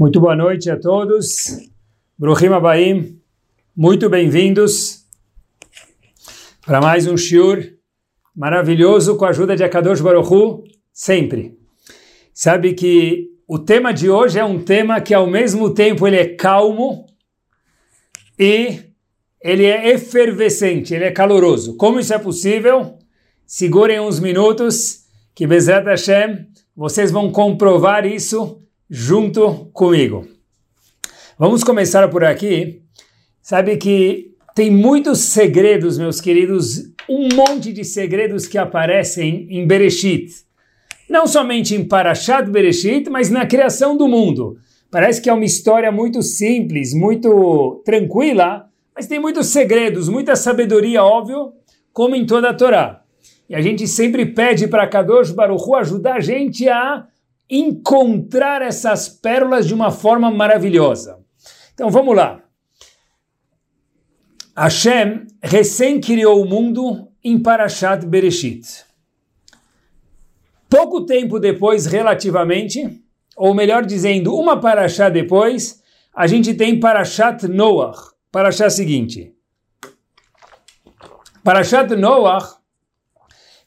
Muito boa noite a todos. Bruhim Abaim, muito bem-vindos para mais um shiur maravilhoso com a ajuda de Akadosh Baruchu, sempre. Sabe que o tema de hoje é um tema que ao mesmo tempo ele é calmo e ele é efervescente, ele é caloroso. Como isso é possível? Segurem uns minutos que Bezat Hashem, vocês vão comprovar isso junto comigo. Vamos começar por aqui. Sabe que tem muitos segredos, meus queridos, um monte de segredos que aparecem em Bereshit. Não somente em Parashat Bereshit, mas na criação do mundo. Parece que é uma história muito simples, muito tranquila, mas tem muitos segredos, muita sabedoria, óbvio, como em toda a Torá. E a gente sempre pede para Kadosh Baruch Hu ajudar a gente a encontrar essas pérolas de uma forma maravilhosa. Então vamos lá. Hashem recém criou o mundo em Parashat Bereshit. Pouco tempo depois, relativamente, ou melhor dizendo, uma Parashá depois, a gente tem Parashat Noach. Parashá seguinte. Parashat Noach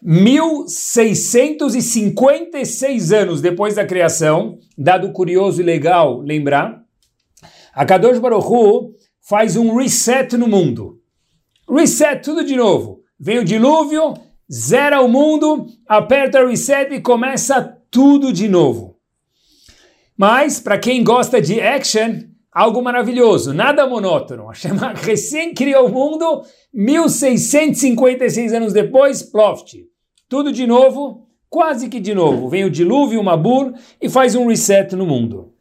1656 anos depois da criação, dado curioso e legal lembrar, a Kadosh Baruch Hu faz um reset no mundo. Reset tudo de novo. Vem o dilúvio, zera o mundo, aperta o reset e começa tudo de novo. Mas, para quem gosta de action, algo maravilhoso, nada monótono. A Shema recém criou o mundo, 1656 anos depois, Ploft. Tudo de novo, quase que de novo. Vem o dilúvio, o Mabur e faz um reset no mundo.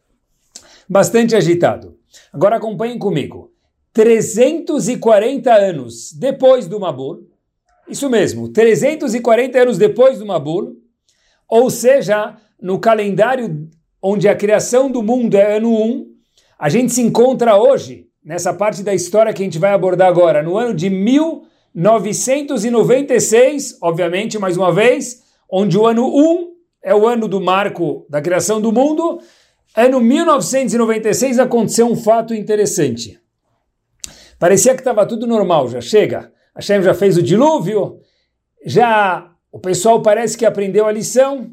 Bastante agitado. Agora acompanhem comigo. 340 anos depois do Mabur, isso mesmo, 340 anos depois do Mabur, ou seja, no calendário onde a criação do mundo é ano 1, a gente se encontra hoje, nessa parte da história que a gente vai abordar agora, no ano de 1000 996, obviamente, mais uma vez, onde o ano 1 é o ano do marco da criação do mundo. Ano 1996 aconteceu um fato interessante. Parecia que estava tudo normal, já chega. A Hashem já fez o dilúvio, já o pessoal parece que aprendeu a lição.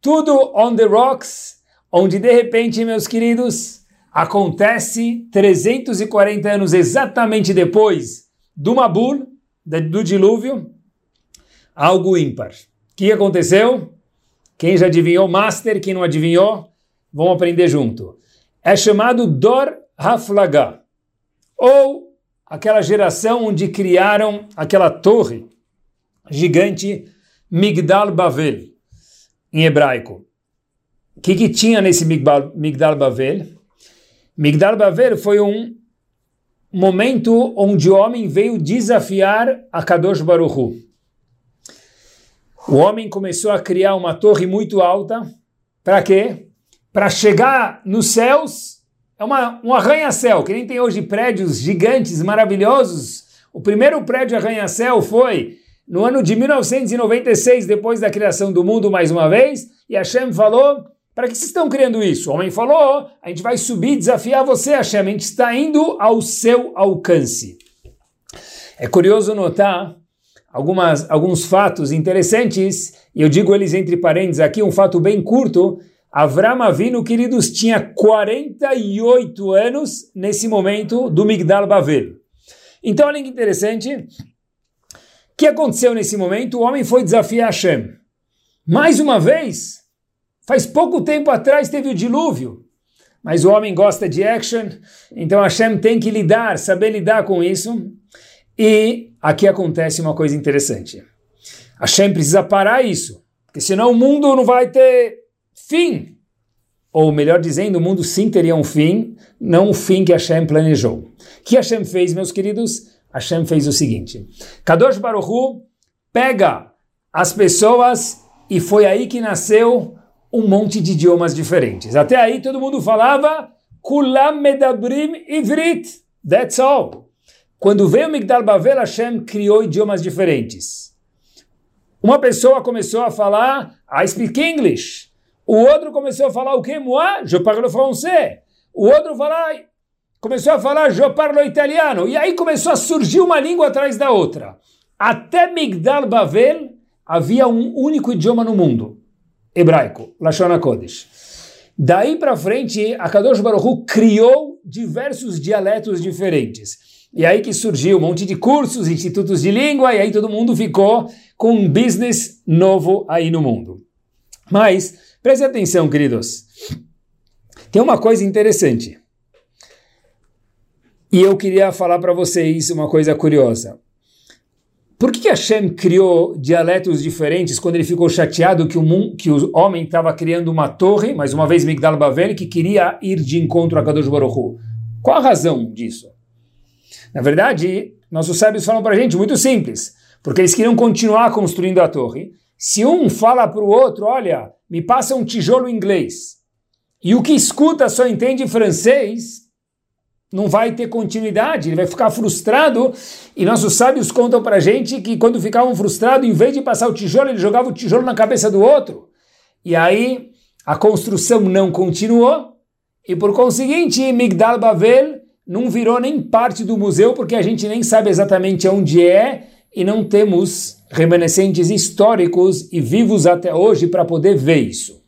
Tudo on the rocks, onde de repente, meus queridos, acontece 340 anos exatamente depois do Mabul, do dilúvio, algo ímpar. O que aconteceu? Quem já adivinhou, master, quem não adivinhou, vão aprender junto. É chamado Dor Haflagah, ou aquela geração onde criaram aquela torre gigante Migdal Bavel, em hebraico. O que, que tinha nesse Migdal Bavel? Migdal Bavel foi um momento onde o homem veio desafiar a Kadosh Baruchu. O homem começou a criar uma torre muito alta. Para quê? Para chegar nos céus. É uma, um arranha-céu, que nem tem hoje prédios gigantes, maravilhosos. O primeiro prédio arranha-céu foi no ano de 1996, depois da criação do mundo mais uma vez, e Hashem falou para que vocês estão criando isso? O homem falou: a gente vai subir, desafiar você, Hashem. A gente está indo ao seu alcance. É curioso notar algumas, alguns fatos interessantes, e eu digo eles entre parênteses aqui, um fato bem curto. Avram Avinu, queridos, tinha 48 anos nesse momento do Migdal Bavel. Então, olha que interessante. O que aconteceu nesse momento? O homem foi desafiar Hashem. Mais uma vez, Faz pouco tempo atrás teve o dilúvio, mas o homem gosta de action, então Hashem tem que lidar, saber lidar com isso. E aqui acontece uma coisa interessante. Hashem precisa parar isso, porque senão o mundo não vai ter fim. Ou melhor dizendo, o mundo sim teria um fim, não o fim que Hashem planejou. O que Hashem fez, meus queridos? Hashem fez o seguinte: Kadosh Baruch Hu pega as pessoas e foi aí que nasceu um monte de idiomas diferentes. Até aí todo mundo falava Kulam Medabrim Ivrit. That's all. Quando veio Migdal Bavel, Hashem criou idiomas diferentes. Uma pessoa começou a falar I speak English. O outro começou a falar o que? Moi, je parle français. o outro fala, começou a falar, eu parlo italiano, e aí começou a surgir uma língua atrás da outra. Até Migdal Bavel havia um único idioma no mundo, hebraico, Lashon HaKodesh. Daí para frente, a Kadosh Baruch criou diversos dialetos diferentes. E aí que surgiu um monte de cursos, institutos de língua, e aí todo mundo ficou com um business novo aí no mundo. Mas, preste atenção, queridos. Tem uma coisa interessante. E eu queria falar para vocês uma coisa curiosa. Por que, Hashem criou dialetos diferentes quando ele ficou chateado que o, que o homem estava criando uma torre, mais uma vez Migdal Bavel, que queria ir de encontro a Kadosh Baruch Hu? Qual a razão disso? Na verdade, nossos sábios falam para a gente, muito simples, porque eles queriam continuar construindo a torre. Se um fala para o outro, olha, me passa um tijolo inglês, e o que escuta só entende francês, não vai ter continuidade, ele vai ficar frustrado. E nossos sábios contam para gente que quando ficavam frustrados, em vez de passar o tijolo, ele jogava o tijolo na cabeça do outro. E aí a construção não continuou, e por conseguinte, Migdal Bavel não virou nem parte do museu, porque a gente nem sabe exatamente onde é e não temos remanescentes históricos e vivos até hoje para poder ver isso.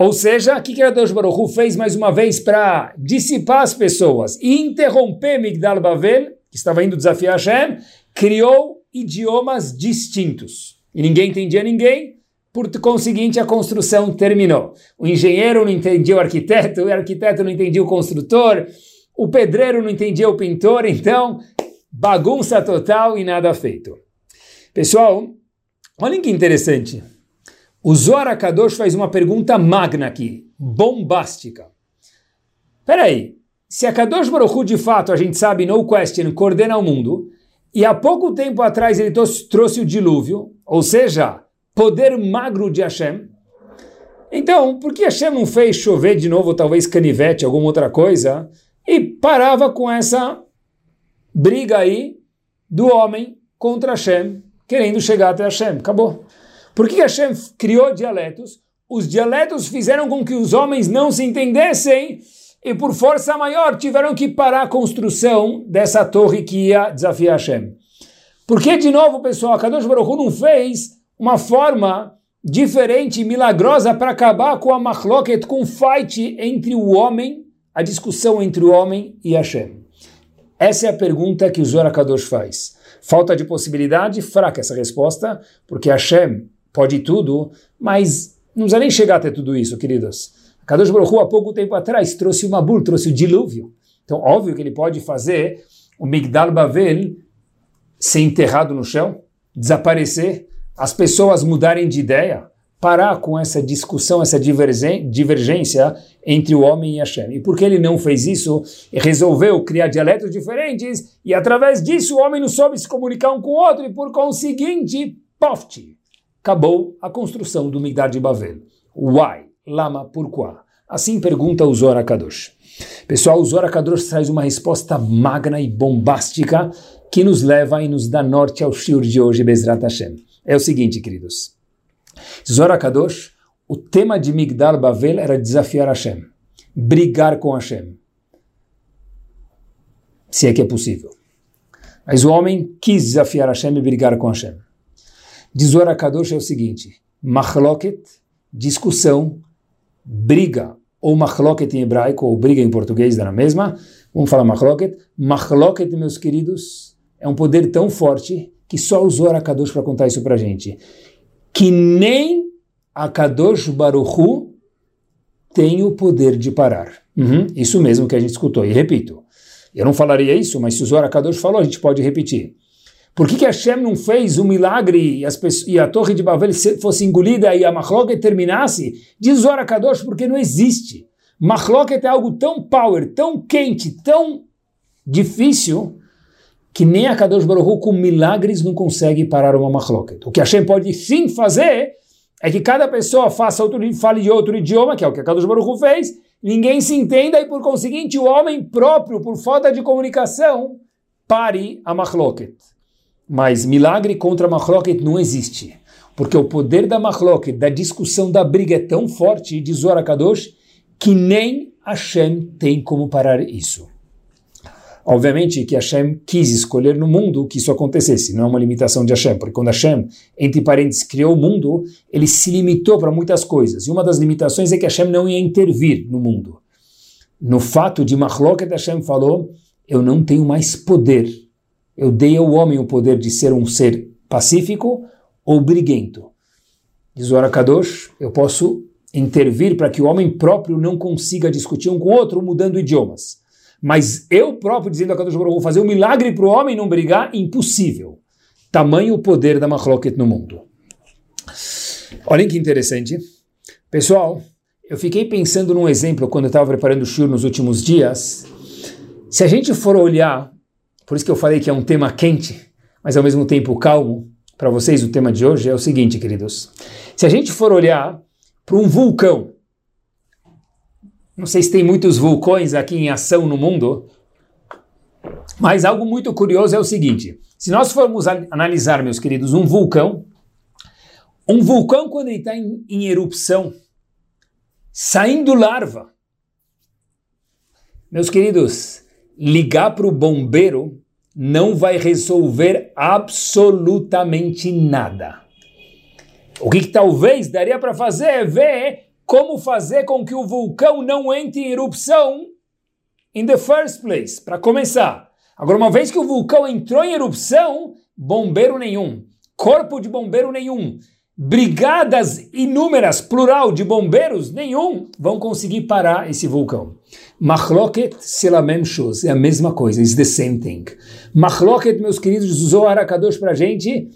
Ou seja, o que, que Deus Baruch Hu fez mais uma vez para dissipar as pessoas e interromper Migdal Bavel, que estava indo desafiar Hashem, criou idiomas distintos. E ninguém entendia ninguém, por conseguinte, a construção terminou. O engenheiro não entendia o arquiteto, o arquiteto não entendia o construtor, o pedreiro não entendia o pintor, então bagunça total e nada feito. Pessoal, olhem que interessante. O Zohar Kadosh faz uma pergunta magna aqui, bombástica. Peraí, se a Kadosh Hu, de fato, a gente sabe, no question, coordena o mundo, e há pouco tempo atrás ele trouxe o dilúvio, ou seja, poder magro de Hashem, então, por que Hashem não fez chover de novo, talvez canivete, alguma outra coisa, e parava com essa briga aí do homem contra Hashem, querendo chegar até Hashem. Acabou. Por que Hashem criou dialetos? Os dialetos fizeram com que os homens não se entendessem e por força maior tiveram que parar a construção dessa torre que ia desafiar Hashem. Porque, de novo, pessoal, Kadosh Baruch Hu não fez uma forma diferente, milagrosa, para acabar com a machloket, com o fight entre o homem a discussão entre o homem e Hashem? Essa é a pergunta que o Zohar Kadosh faz. Falta de possibilidade? Fraca essa resposta, porque Hashem pode tudo, mas não precisa nem chegar até tudo isso, queridos. Kadosh Baruch Hu, há pouco tempo atrás, trouxe o Mabur, trouxe o dilúvio. Então, óbvio que ele pode fazer o Migdal Bavel ser enterrado no chão, desaparecer, as pessoas mudarem de ideia parar com essa discussão, essa divergência entre o homem e Hashem. E por que ele não fez isso? Resolveu criar dialetos diferentes e através disso o homem não soube se comunicar um com o outro e por conseguinte, poft, acabou a construção do Migdar de Bavel. Why? Lama, porquê? Assim pergunta o Zohar Kadosh. Pessoal, o Zohar Kadosh traz uma resposta magna e bombástica que nos leva e nos dá norte ao shiur de hoje, Bezrat Hashem. É o seguinte, queridos. Zora Kadosh, o tema de Migdal Bavel era desafiar Hashem, brigar com Hashem. Se é que é possível. Mas o homem quis desafiar Hashem e brigar com Hashem. De Zora Kadosh é o seguinte: machloket, discussão, briga, ou machloket em hebraico, ou briga em português, da mesma. Vamos falar machloket. Machloket, meus queridos, é um poder tão forte que só o Zohar Kadosh para contar isso para gente que nem a Kadosh Baruchu tem o poder de parar. Uhum, isso mesmo que a gente escutou. E repito, eu não falaria isso, mas se o Zohar Kadosh falou, a gente pode repetir. Por que, que Hashem não fez um milagre e, pessoas, e a torre de Babel fosse engolida e a Machloket terminasse? Diz Zohar Kadosh, porque não existe. Machloket é algo tão power, tão quente, tão difícil, que nem a Kadosh Baruch com milagres não consegue parar uma machloket. O que Hashem pode sim fazer é que cada pessoa faça outro, fale de outro idioma, que é o que a Kadosh Baruch fez, ninguém se entenda e por conseguinte o homem próprio, por falta de comunicação, pare a machloket. Mas milagre contra a machloket não existe. Porque o poder da machloket, da discussão, da briga é tão forte, diz Zohar Kadosh, que nem Hashem tem como parar isso. Obviamente que Hashem quis escolher no mundo que isso acontecesse, não é uma limitação de Hashem, porque quando Hashem, entre parênteses, criou o mundo, ele se limitou para muitas coisas. E uma das limitações é que Hashem não ia intervir no mundo. No fato de Mahloket Hashem falou, eu não tenho mais poder. Eu dei ao homem o poder de ser um ser pacífico ou briguento. Diz o Arakadosh, eu posso intervir para que o homem próprio não consiga discutir um com o outro mudando idiomas. Mas eu próprio, dizendo a Kadosh vou fazer um milagre para o homem não brigar, impossível. Tamanho o poder da Machloket no mundo. Olhem que interessante. Pessoal, eu fiquei pensando num exemplo quando eu estava preparando o shur nos últimos dias. Se a gente for olhar, por isso que eu falei que é um tema quente, mas ao mesmo tempo calmo, para vocês o tema de hoje é o seguinte, queridos. Se a gente for olhar para um vulcão, não sei se tem muitos vulcões aqui em ação no mundo, mas algo muito curioso é o seguinte: se nós formos analisar, meus queridos, um vulcão, um vulcão, quando ele está em, em erupção, saindo larva, meus queridos, ligar para o bombeiro não vai resolver absolutamente nada. O que, que talvez daria para fazer é ver como fazer com que o vulcão não entre em erupção in the first place, para começar. Agora, uma vez que o vulcão entrou em erupção, bombeiro nenhum, corpo de bombeiro nenhum, brigadas inúmeras, plural, de bombeiros nenhum, vão conseguir parar esse vulcão. Machloket selamem é a mesma coisa, is the same thing. Machloket, meus queridos, usou Arakadosh para gente,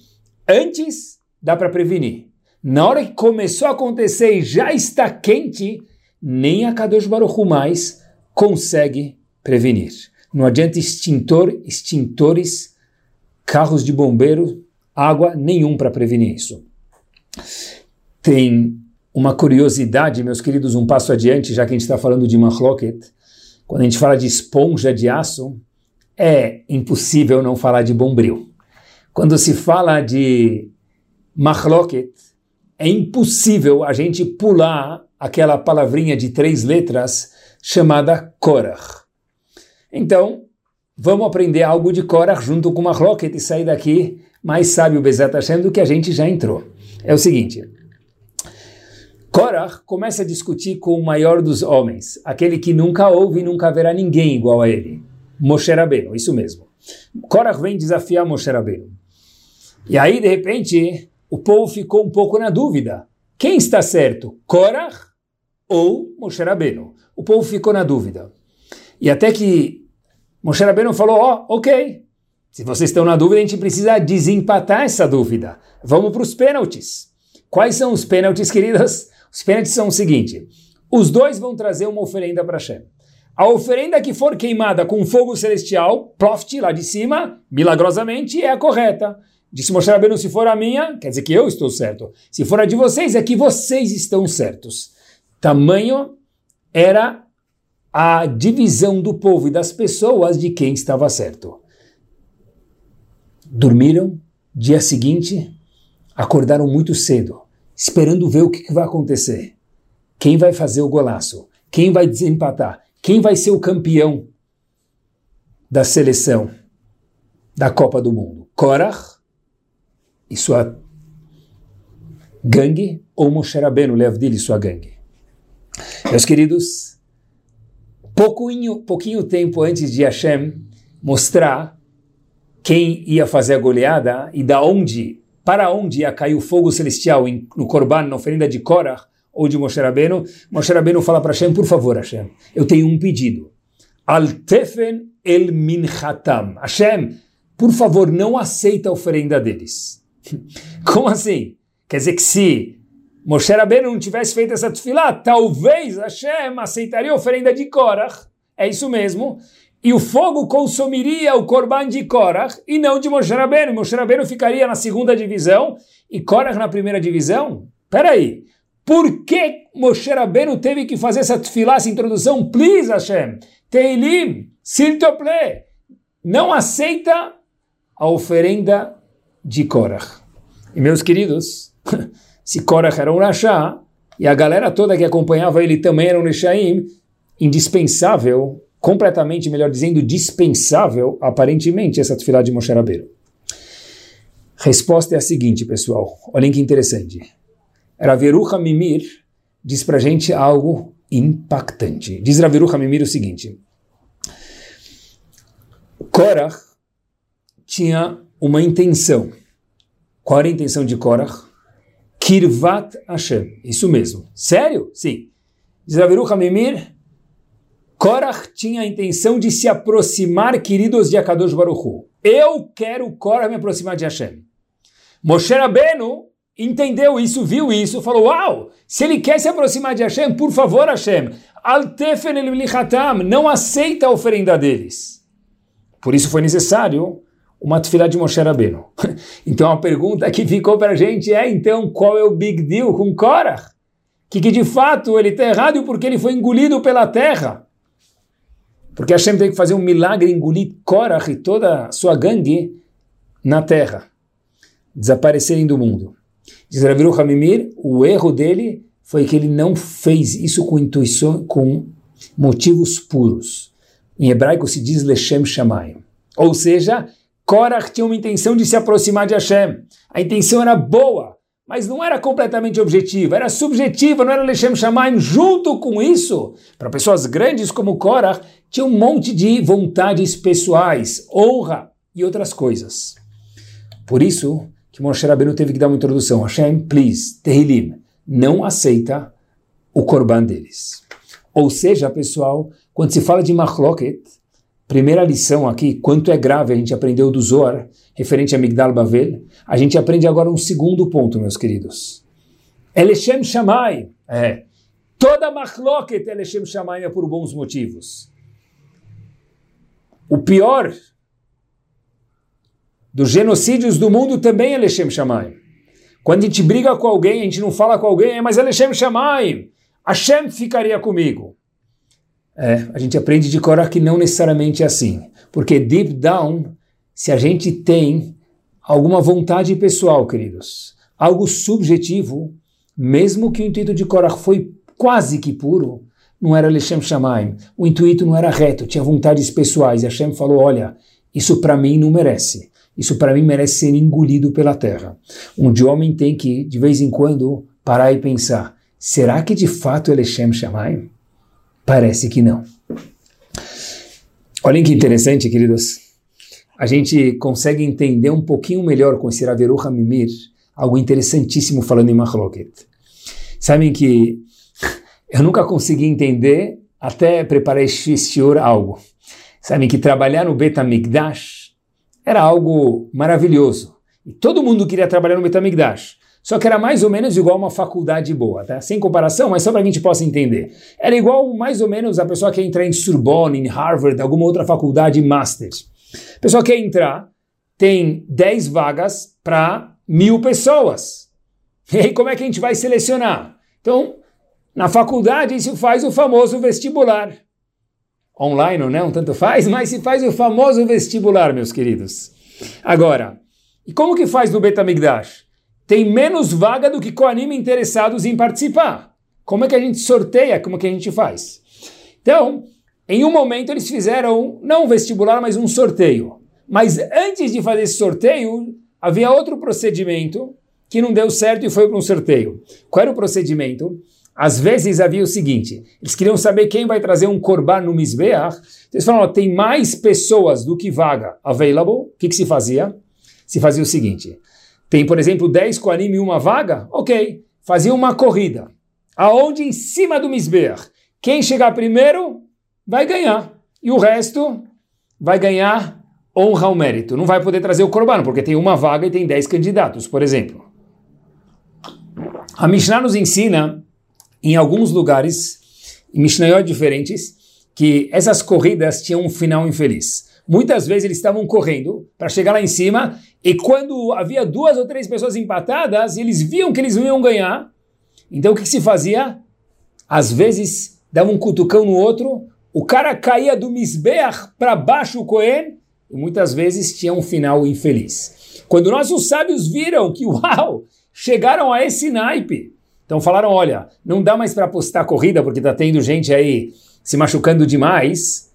antes dá para prevenir. Na hora que começou a acontecer e já está quente, nem a Kadosh Baruch mais consegue prevenir. Não adianta extintor, extintores, carros de bombeiro, água, nenhum para prevenir isso. Tem uma curiosidade, meus queridos, um passo adiante, já que a gente está falando de Mahloket. Quando a gente fala de esponja de aço, é impossível não falar de bombril. Quando se fala de Mahloket, é impossível a gente pular aquela palavrinha de três letras chamada Korach. Então, vamos aprender algo de Korach junto com rocket e sair daqui mais sábio Bezat do que a gente já entrou. É o seguinte, Korach começa a discutir com o maior dos homens, aquele que nunca ouve e nunca verá ninguém igual a ele, Moshe Rabbeinu, isso mesmo. Korach vem desafiar Moshe Rabbeinu. E aí, de repente, o povo ficou um pouco na dúvida. Quem está certo, Korach ou Moshe Rabbeinu? O povo ficou na dúvida. E até que Moshe Rabbeinu falou, ó, oh, ok, se vocês estão na dúvida, a gente precisa desempatar essa dúvida. Vamos para os pênaltis. Quais são os pênaltis, queridas? Os pênaltis são o seguinte, os dois vão trazer uma oferenda para Hashem. A oferenda que for queimada com fogo celestial, proft, lá de cima, milagrosamente, é a correta. Disse Moshe Rabbeinu, se for a minha, quer dizer que eu estou certo. Se for a de vocês, é que vocês estão certos. Tamanho era a divisão do povo e das pessoas de quem estava certo. Dormiram, dia seguinte, acordaram muito cedo, esperando ver o que vai acontecer. Quem vai fazer o golaço? Quem vai desempatar? Quem vai ser o campeão da seleção da Copa do Mundo? Korach e sua gangue, ou Moshe Rabbeinu, Leavdil e sua gangue. Meus queridos, pouquinho, pouquinho tempo antes de Hashem mostrar quem ia fazer a goleada e da onde, para onde ia cair o fogo celestial no Korban, na oferenda de Korah ou de Moshe Rabbeinu, Moshe Rabbeinu fala para Hashem, por favor Hashem, eu tenho um pedido. Al-Tefen el Minchatam. Hashem, por favor, não aceita a oferenda deles. Como assim? Quer dizer que se Moshe Rabbeinu não tivesse feito essa tefilá, talvez Hashem aceitaria a oferenda de Korach. É isso mesmo. E o fogo consumiria o korban de Korach e não de Moshe Rabbeinu. Moshe Rabbeinu ficaria na segunda divisão e Korach na primeira divisão? Peraí. Por que Moshe Rabbeinu teve que fazer essa tefilá, essa introdução? Please, Hashem. Teilim, s'il. Não aceita a oferenda de Korach. E meus queridos, se Korach era um Rashá, e a galera toda que acompanhava ele também era um Rishaim, indispensável, completamente, melhor dizendo, dispensável, aparentemente, essa tefilá de Moshe Rabbeinu? Resposta é a seguinte, pessoal. Olhem que interessante. Raveruha Mimir diz pra gente algo impactante. Diz Raveruha Mimir o seguinte. Korach tinha uma intenção. Qual era a intenção de Korach? Kirvat Hashem. Isso mesmo. Sério? Sim. Diz Raveru Hamimir, Korach tinha a intenção de se aproximar, queridos de Akadosh Baruchu. Eu quero Korach me aproximar de Hashem. Moshe Rabbeinu entendeu isso, viu isso, falou, uau, se ele quer se aproximar de Hashem, por favor Hashem, Altefen el não aceita a oferenda deles. Por isso foi necessário uma tefilá de Moshe Rabbeinu. então a pergunta que ficou para a gente é, então, qual é o big deal com Korach? Que, que de fato ele está errado e porque ele foi engolido pela terra. Porque Hashem tem que fazer um milagre engolir Korach e toda a sua gangue na terra. Desaparecerem do mundo. Diz Raviru Hamimir, o erro dele foi que ele não fez isso com intuição, com motivos puros. Em hebraico se diz Leshem Shamayim. Ou seja, Korach tinha uma intenção de se aproximar de Hashem. A intenção era boa, mas não era completamente objetiva, era subjetiva, não era Lechem Shamaim. Junto com isso, para pessoas grandes como Korach, tinha um monte de vontades pessoais, honra e outras coisas. Por isso que Moshe Rabbeinu teve que dar uma introdução. Hashem, please, Tehilim, não aceita o korban deles. Ou seja, pessoal, quando se fala de Machloket, Primeira lição aqui, quanto é grave a gente aprendeu do Zohar, referente a Migdal Bavel, a gente aprende agora um segundo ponto, meus queridos. Elishem Shammai, é, toda machloket Elishem Shammai é por bons motivos. O pior dos genocídios do mundo também é Elishem Shammai. Quando a gente briga com alguém, a gente não fala com alguém, mas Elishem Shammai, Hashem ficaria comigo. É, a gente aprende de Korah que não necessariamente é assim. Porque deep down, se a gente tem alguma vontade pessoal, queridos, algo subjetivo, mesmo que o intuito de Korah foi quase que puro, não era Lechem Shamaim, o intuito não era reto, tinha vontades pessoais, e Hashem falou, olha, isso para mim não merece, isso para mim merece ser engolido pela terra. Onde o homem tem que, de vez em quando, parar e pensar, será que de fato é Lechem Shamaim? Parece que não. Olhem que interessante, queridos. A gente consegue entender um pouquinho melhor com esse Raveru Hamimir algo interessantíssimo falando em Mahloket. Sabem que eu nunca consegui entender, até preparar este algo. Sabem que trabalhar no Betamigdash era algo maravilhoso. E todo mundo queria trabalhar no Betamigdash. Só que era mais ou menos igual uma faculdade boa, tá? Sem comparação, mas só para a gente possa entender. Era igual mais ou menos a pessoa que quer entrar em Sorbonne, em Harvard, alguma outra faculdade Masters. A pessoa quer entrar, tem 10 vagas para mil pessoas. E aí como é que a gente vai selecionar? Então, na faculdade se faz o famoso vestibular. Online ou não, tanto faz, mas se faz o famoso vestibular, meus queridos. Agora, e como que faz no Betamigdash? Tem menos vaga do que Koanim interessados em participar. Como é que a gente sorteia? Como é que a gente faz? Então, em um momento eles fizeram não um vestibular, mas um sorteio. Mas antes de fazer esse sorteio, havia outro procedimento que não deu certo e foi para um sorteio. Qual era o procedimento? Às vezes havia o seguinte: eles queriam saber quem vai trazer um korban no Mizbeach. Eles falaram: tem mais pessoas do que vaga available. O que, que se fazia? Se fazia o seguinte: tem, por exemplo, 10 Koanim e uma vaga? Ok. Fazia uma corrida. Aonde? Em cima do Misber. Quem chegar primeiro vai ganhar. E o resto vai ganhar honra ao mérito. Não vai poder trazer o Corban, porque tem uma vaga e tem 10 candidatos, por exemplo. A Mishnah nos ensina, em alguns lugares, em Mishnayot diferentes, que essas corridas tinham um final infeliz. Muitas vezes eles estavam correndo para chegar lá em cima e quando havia duas ou três pessoas empatadas, eles viam que eles não iam ganhar. Então o que, que se fazia? Às vezes dava um cutucão no outro, o cara caía do Misbeach para baixo o Cohen e muitas vezes tinha um final infeliz. Quando nossos sábios viram que, uau, chegaram a esse naipe, então falaram, olha, não dá mais para apostar corrida porque está tendo gente aí se machucando demais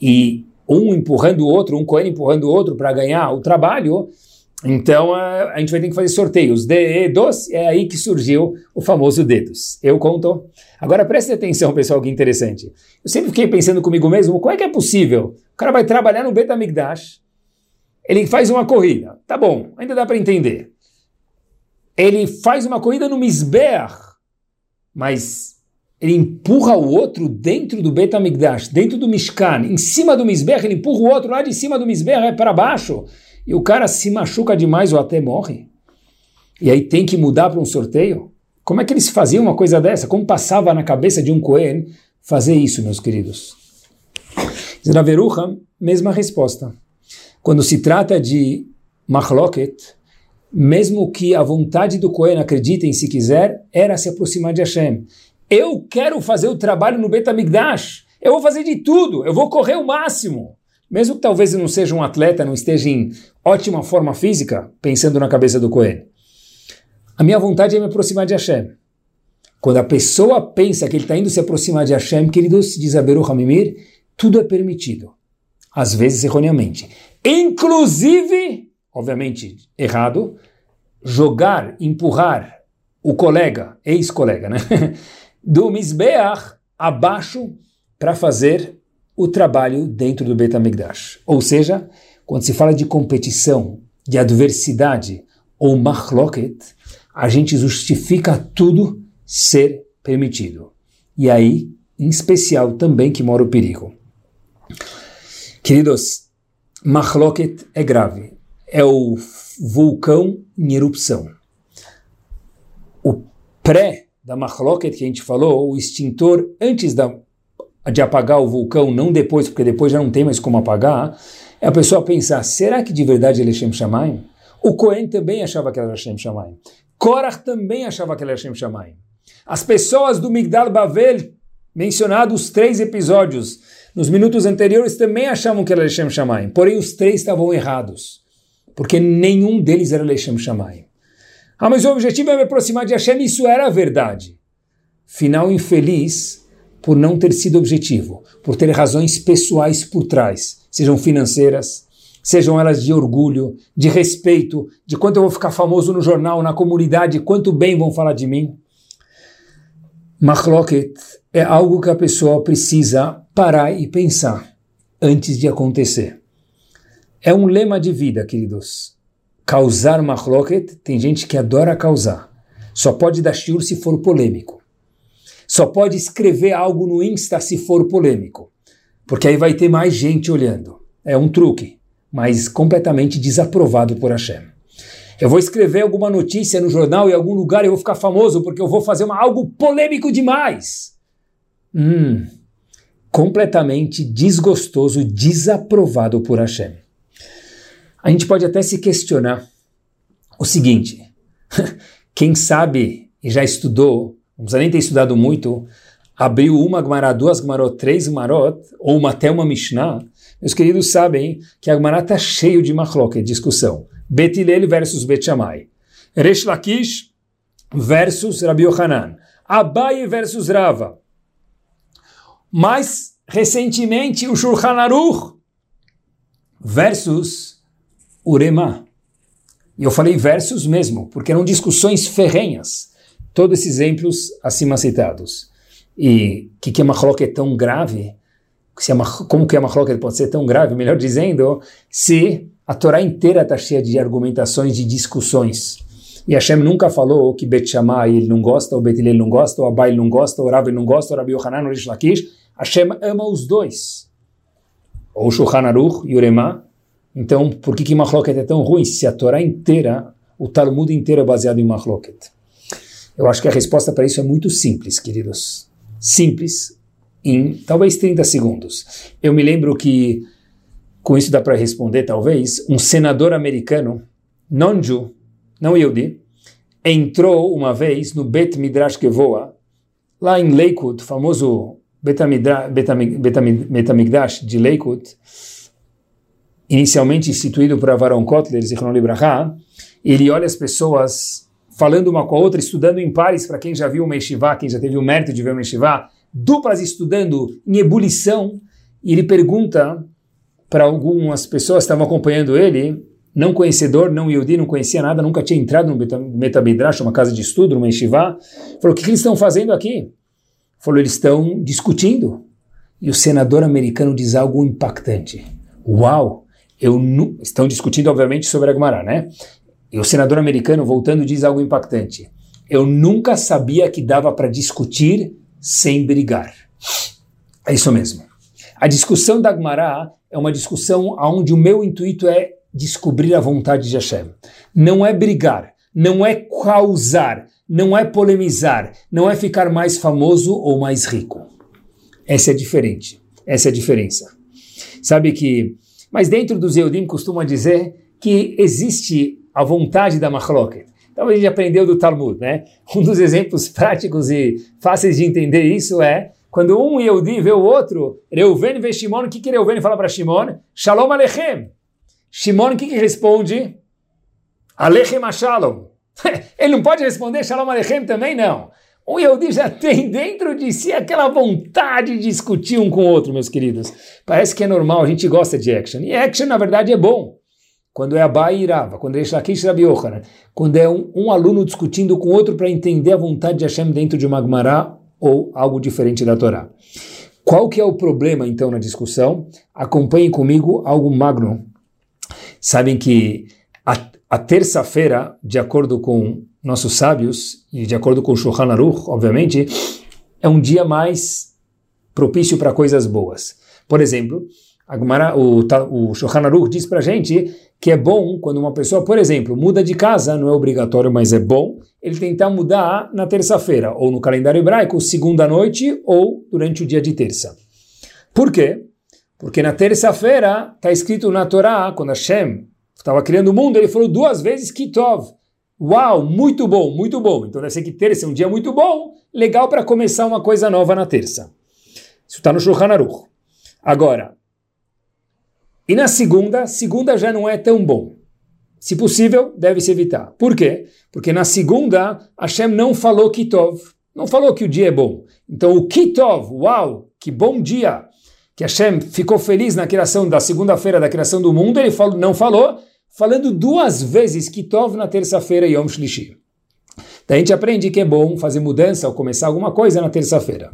e um empurrando o outro, um Cohen empurrando o outro para ganhar o trabalho, então a, gente vai ter que fazer sorteios. Dedos, é aí que surgiu o famoso dedos. Eu conto. Agora preste atenção, pessoal, que interessante. Eu sempre fiquei pensando comigo mesmo, como é que é possível? O cara vai trabalhar no Betamigdash, ele faz uma corrida. Tá bom, ainda dá para entender. Ele faz uma corrida no Misber, mas ele empurra o outro dentro do Betamigdash, dentro do Mishkan, em cima do Misber, ele empurra o outro lá de cima do Misber é para baixo, e o cara se machuca demais ou até morre. E aí tem que mudar para um sorteio? Como é que eles faziam uma coisa dessa? Como passava na cabeça de um Cohen fazer isso, meus queridos? Zraveruha, mesma resposta. Quando se trata de Mahloket, mesmo que a vontade do Cohen, acreditem se quiser, era se aproximar de Hashem. Eu quero fazer o trabalho no Betamigdash. Eu vou fazer de tudo. Eu vou correr o máximo. Mesmo que talvez eu não seja um atleta, não esteja em ótima forma física, pensando na cabeça do Cohen. A minha vontade é me aproximar de Hashem. Quando a pessoa pensa que ele está indo se aproximar de Hashem, queridos, diz a Beru Hamimir, tudo é permitido. Às vezes erroneamente. Inclusive, obviamente errado, jogar, empurrar o colega, ex-colega, né? do Mizbeach abaixo para fazer o trabalho dentro do Betamigdash. Ou seja, quando se fala de competição, de adversidade ou machloket, a gente justifica tudo ser permitido. E aí, em especial, também que mora o perigo. Queridos, machloket é grave. É o vulcão em erupção. O pré da machloket que a gente falou, o extintor antes da, de apagar o vulcão, não depois, porque depois já não tem mais como apagar, é a pessoa pensar, será que de verdade ele é Shem Shamayim? O Cohen também achava que era Shem Shamayim. Korach também achava que era Shem Shamayim. As pessoas do Migdal Bavel, mencionados os três episódios, nos minutos anteriores também achavam que era Lechem Shamayim, porém os três estavam errados, porque nenhum deles era Lechem Shamayim. Ah, mas o objetivo é me aproximar de Hashem, isso era a verdade. Final infeliz por não ter sido objetivo, por ter razões pessoais por trás, sejam financeiras, sejam elas de orgulho, de respeito, de quanto eu vou ficar famoso no jornal, na comunidade, quanto bem vão falar de mim. Machloket é algo que a pessoa precisa parar e pensar antes de acontecer. É um lema de vida, queridos. Causar machloket, tem gente que adora causar. Só pode dar shiur se for polêmico. Só pode escrever algo no Insta se for polêmico. Porque aí vai ter mais gente olhando. É um truque, mas completamente desaprovado por Hashem. Eu vou escrever alguma notícia no jornal em algum lugar e eu vou ficar famoso porque eu vou fazer uma, algo polêmico demais. Hum, completamente desgostoso, desaprovado por Hashem. A gente pode até se questionar o seguinte: quem sabe e já estudou, não precisa nem ter estudado muito, abriu uma Gemara, duas Gemarot, três Gemarot, ou uma, até uma Mishnah, meus queridos sabem que a Gemara está cheio de machloca, discussão. Bet Hillel versus Bet Shammai. Resh Lakish versus Rabi Yohanan. Abai versus Rava. Mais recentemente, o Shulchan Aruch versus Urema. E eu falei versus mesmo, porque eram discussões ferrenhas. Todos esses exemplos acima citados. E que, que é tão grave? Se a, como que a machloket pode ser tão grave? Melhor dizendo, se a Torá inteira está cheia de argumentações, de discussões. E Hashem nunca falou que Bet Shammai ele não gosta, ou Bet Hillel não gosta, ou Abai não gosta, ou Rav não gosta, ou Rabi Yohanan, ou Rish Lakish. Hashem ama os dois. Ou Shulchan Aruch e Urema. Então, por que que Machloket é tão ruim se a Torá inteira, o Talmud inteiro é baseado em Machloket? Eu acho que a resposta para isso é muito simples, queridos. Simples, em talvez 30 segundos. Eu me lembro que com isso dá para responder, talvez, um senador americano, non-Jew, não Yehudi, entrou uma vez no Bet Midrash Kevoa, lá em Lakewood, famoso Betamigdash de Lakewood, inicialmente instituído por Avaron Kotler, Zichron Libraha, ele olha as pessoas falando uma com a outra, estudando em pares, para quem já viu uma yeshiva, quem já teve o mérito de ver uma yeshiva, duplas estudando em ebulição, e ele pergunta para algumas pessoas que estavam acompanhando ele, não conhecedor, não Yehudi, não conhecia nada, nunca tinha entrado no Metabidrash, uma casa de estudo, numa yeshiva, falou, o que, que eles estão fazendo aqui? Falou, eles estão discutindo. E o senador americano diz algo impactante. Uau! Eu Estão discutindo, obviamente, sobre a Gemara, né? E o senador americano, voltando, diz algo impactante. Eu nunca sabia que dava para discutir sem brigar. É isso mesmo. A discussão da Gemara é uma discussão onde o meu intuito é descobrir a vontade de Hashem. Não é brigar, não é causar, não é polemizar, não é ficar mais famoso ou mais rico. Essa é diferente. Essa é a diferença. Sabe que, mas dentro dos Eudim costuma dizer que existe a vontade da machloket. Então a gente aprendeu do Talmud, né? Um dos exemplos práticos e fáceis de entender isso é quando um Yehudi vê o outro, Reuven vê Shimon, o que que Reuven fala para Shimon? Shalom Alechem. Shimon, o que que responde? Alechem Shalom. Ele não pode responder Shalom Alechem também, não. O Yehudi já tem dentro de si aquela vontade de discutir um com o outro, meus queridos. Parece que é normal, a gente gosta de action. E action, na verdade, é bom. Quando é Abai e quando é Shlakish Rabi quando é um, um, aluno discutindo com outro para entender a vontade de Hashem dentro de uma Gemara ou algo diferente da Torá. Qual que é o problema, então, na discussão? Acompanhem comigo algo magno. Sabem que a, a terça-feira, de acordo com nossos sábios, e de acordo com o Shulchan Aruch, obviamente, é um dia mais propício para coisas boas. Por exemplo, Agumara, o, o Shulchan Aruch diz para a gente que é bom quando uma pessoa, por exemplo, muda de casa, não é obrigatório, mas é bom, ele tentar mudar na terça-feira, ou no calendário hebraico, segunda noite, ou durante o dia de terça. Por quê? Porque na terça-feira está escrito na Torá, quando Hashem estava criando o mundo, ele falou duas vezes Kitov. Uau, muito bom, muito bom. Então deve ser que terça é um dia muito bom, legal para começar uma coisa nova na terça. Isso está no Shulchan Aruch. Agora, e na segunda, segunda já não é tão bom. Se possível, deve-se evitar. Por quê? Porque na segunda, Hashem não falou Kitov. Não falou que o dia é bom. Então o Kitov, uau, que bom dia, que Hashem ficou feliz na criação da segunda-feira da criação do mundo, ele falou, não falou, falando duas vezes Kitov na terça-feira Yom Shlishi. Daí a gente aprende que é bom fazer mudança ou começar alguma coisa na terça-feira.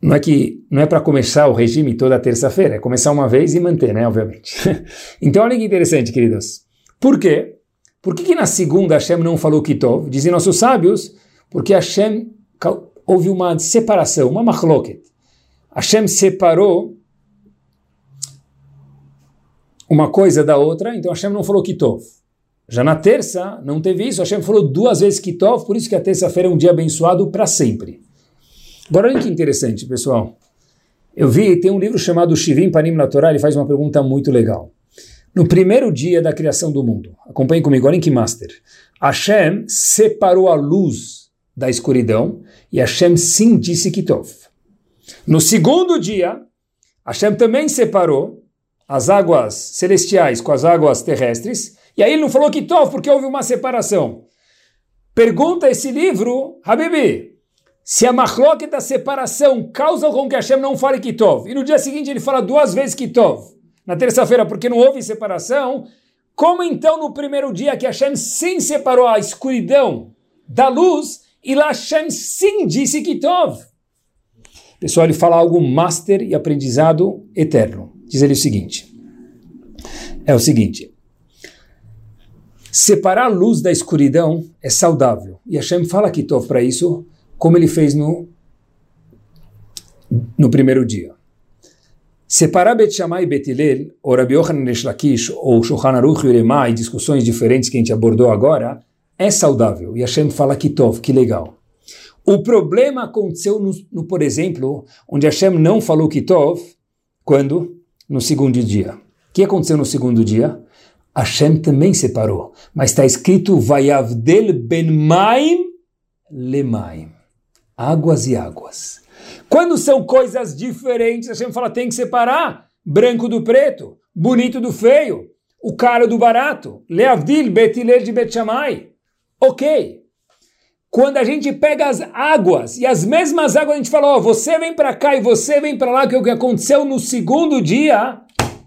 Não é que não é para começar o regime toda terça-feira, é começar uma vez e manter, né, obviamente. então olha que interessante, queridos. Por quê? Por que, que na segunda Hashem não falou Kitov? Dizem nossos sábios, porque Hashem houve uma separação, uma machloket. Hashem separou uma coisa da outra, então Hashem não falou Kitov. Já na terça, não teve isso, Hashem falou duas vezes Kitov, por isso que a terça-feira é um dia abençoado para sempre. Agora olha que interessante, pessoal. Eu vi, tem um livro chamado Shivim Panim na Torá, ele faz uma pergunta muito legal. No primeiro dia da criação do mundo, acompanhe comigo, olhem que master. Hashem separou a luz da escuridão e Hashem sim disse Kitov. No segundo dia, Hashem também separou as águas celestiais com as águas terrestres, e aí ele não falou Kitov porque houve uma separação. Pergunta esse livro, Habibi, se a machloque da separação causa com que Hashem não fale Kitov, e no dia seguinte ele fala duas vezes Kitov, na terça-feira, porque não houve separação, como então no primeiro dia que Hashem sim separou a escuridão da luz, e lá Hashem sim disse Kitov? Pessoal, ele fala algo master e aprendizado eterno. Diz ele o seguinte: é o seguinte. Separar a luz da escuridão é saudável. E Hashem fala Kitov para isso como ele fez no, no primeiro dia. Separar Bet Shammai e Bet Hillel, ou Rabbi Yochanan Lakish, ou Shulchan Aruch e discussões diferentes que a gente abordou agora, é saudável. E Hashem fala que tov, que legal. O problema aconteceu, no, no, por exemplo, onde Hashem não falou que tov, quando? No segundo dia. O que aconteceu no segundo dia? Hashem também separou, mas está escrito Vayavdel ben maim lemaim águas e águas. Quando são coisas diferentes, a gente fala tem que separar branco do preto, bonito do feio, o caro do barato. Leavdil betilel de Bet Ok. quando a gente pega as águas e as mesmas águas a gente fala, ó, oh, você vem para cá e você vem para lá, que é o que aconteceu no segundo dia,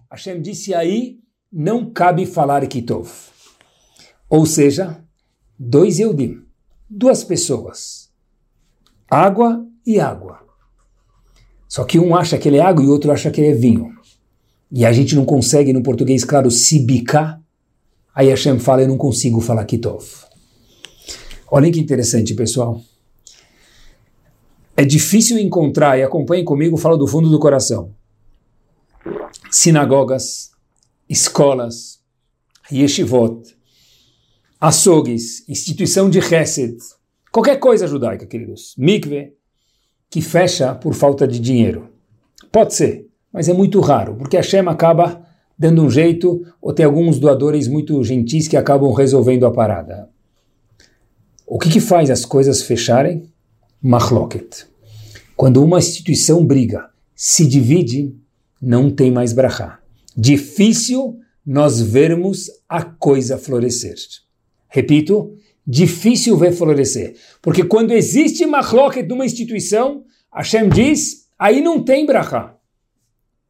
Hashem disse aí, não cabe falar Kitov. Ou seja, dois Eudim, duas pessoas, água e água. Só que um acha que ele é água e o outro acha que ele é vinho. E a gente não consegue, no português, claro, se bicar. Aí Hashem fala, eu não consigo falar Kitov. Olhem que interessante, pessoal. É difícil encontrar, e acompanhem comigo, falo do fundo do coração. Sinagogas, escolas, yeshivot, açougues, instituição de Hesed, qualquer coisa judaica, queridos, mikve, que fecha por falta de dinheiro. Pode ser, mas é muito raro, porque a Shem acaba dando um jeito, ou tem alguns doadores muito gentis que acabam resolvendo a parada. O que, que faz as coisas fecharem? Mahloket. Quando uma instituição briga, se divide, não tem mais brachá. Difícil nós vermos a coisa florescer. Repito, difícil ver florescer. Porque quando existe mahloket numa instituição, Hashem diz, aí não tem brachá.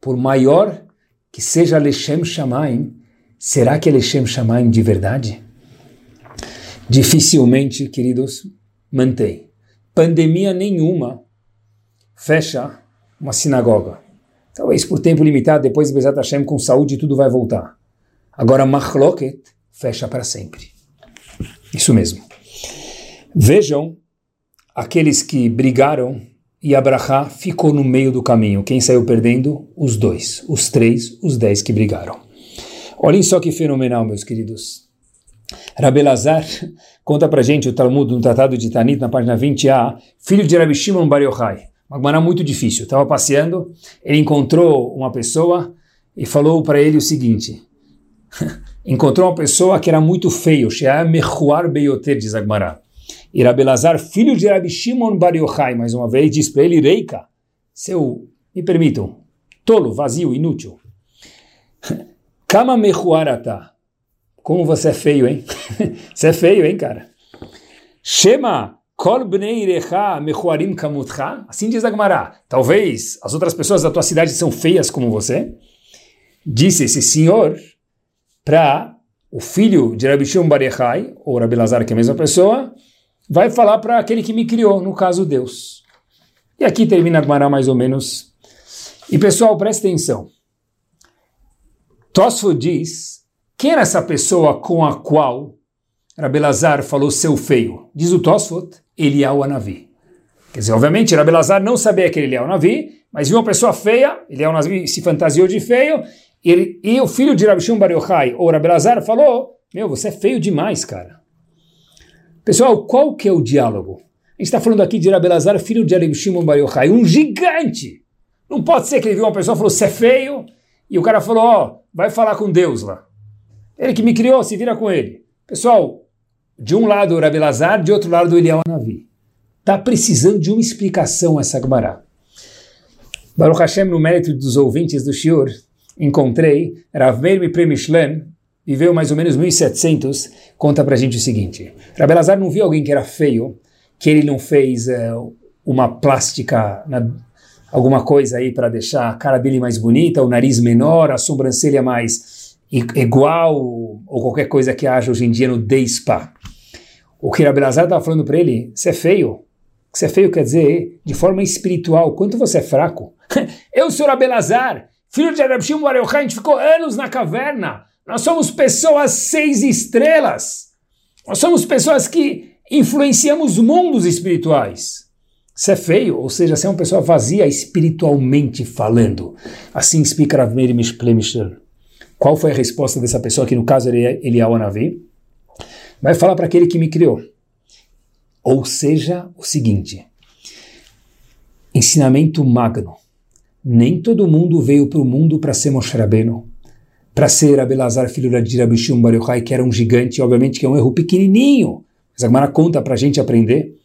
Por maior que seja Lechem Shamaim, será que é Lechem Shamaim de verdade? dificilmente, queridos, mantém. Pandemia nenhuma fecha uma sinagoga. Talvez por tempo limitado, depois de Bezat Hashem com saúde tudo vai voltar. Agora Machloket fecha para sempre. Isso mesmo. Vejam aqueles que brigaram e Abraha ficou no meio do caminho. Quem saiu perdendo? Os dois, os três, os dez que brigaram. Olhem só que fenomenal, meus queridos. Rabelazar conta pra gente o Talmud no Tratado de Tanit, na página 20a, filho de Rabi Shimon Bar Yochai. Uma gemara muito difícil. Estava passeando, ele encontrou uma pessoa e falou para ele o seguinte: encontrou uma pessoa que era muito feio, Sheah Mechuar Beyoter, diz Agmará. E Rabelazar, filho de Rabi Shimon Bar Yochai, mais uma vez, diz para ele: Reika, seu, me permitam, tolo, vazio, inútil. Kama Mechuarata. Como você é feio, hein? você é feio, hein, cara? Shema kol bnei irecha mechuarim kamutcha. Assim diz Agmará. Talvez as outras pessoas da tua cidade são feias como você. Disse esse senhor para o filho de Rabi Shimon Barechai, ou Rabi Lazar, que é a mesma pessoa, vai falar para aquele que me criou, no caso Deus. E aqui termina Agmará mais ou menos. E pessoal, presta atenção. Tosfo diz quem era essa pessoa com a qual Rabelazar falou seu feio? Diz o Tosfot, Eliyahu Anavi. Quer dizer, obviamente, Rabelazar não sabia que ele é o Navi, mas viu uma pessoa feia, ele é o Navi, se fantasiou de feio, e, e o filho de Rabishum Bar Yochai, ou Rabelazar, falou, meu, você é feio demais, cara. Pessoal, qual que é o diálogo? A gente está falando aqui de Rabelazar, filho de Rabishum Bar Yochai, um gigante. Não pode ser que ele viu uma pessoa e falou, você é feio, e o cara falou, ó, oh, vai falar com Deus lá. Ele que me criou, se vira com ele. Pessoal, de um lado o Rabi Lazar, de outro lado o Eliyahu Navi. Está precisando de uma explicação essa Gemara. Baruch Hashem, no mérito dos ouvintes do Shiur, encontrei Rav Meir Mipre viveu mais ou menos 1700, conta pra gente o seguinte. Rabi Lazar não viu alguém que era feio, que ele não fez uh, uma plástica, na, alguma coisa aí para deixar a cara dele mais bonita, o nariz menor, a sobrancelha mais igual ou qualquer coisa que haja hoje em dia no Day Spa. O que Rabelazar estava falando para ele, você é feio. Você é feio quer dizer, de forma espiritual, quanto você é fraco. Eu sou Rabelazar, filho de Rabshim Bar a gente ficou anos na caverna. Nós somos pessoas seis estrelas. Nós somos pessoas que influenciamos mundos espirituais. Você é feio, ou seja, você é uma pessoa vazia espiritualmente falando. Assim explica Rav Meir Mishplemishel. Qual foi a resposta dessa pessoa, que no caso ele é Eliyahu Anavi? Vai falar para aquele que me criou. Ou seja, o seguinte, ensinamento magno. Nem todo mundo veio para o mundo para ser Moshe Rabbeinu, para ser Abelazar, filho de Rabi Shimon Bar Yochai, que era um gigante, obviamente que é um erro pequenininho, mas a conta para a gente aprender.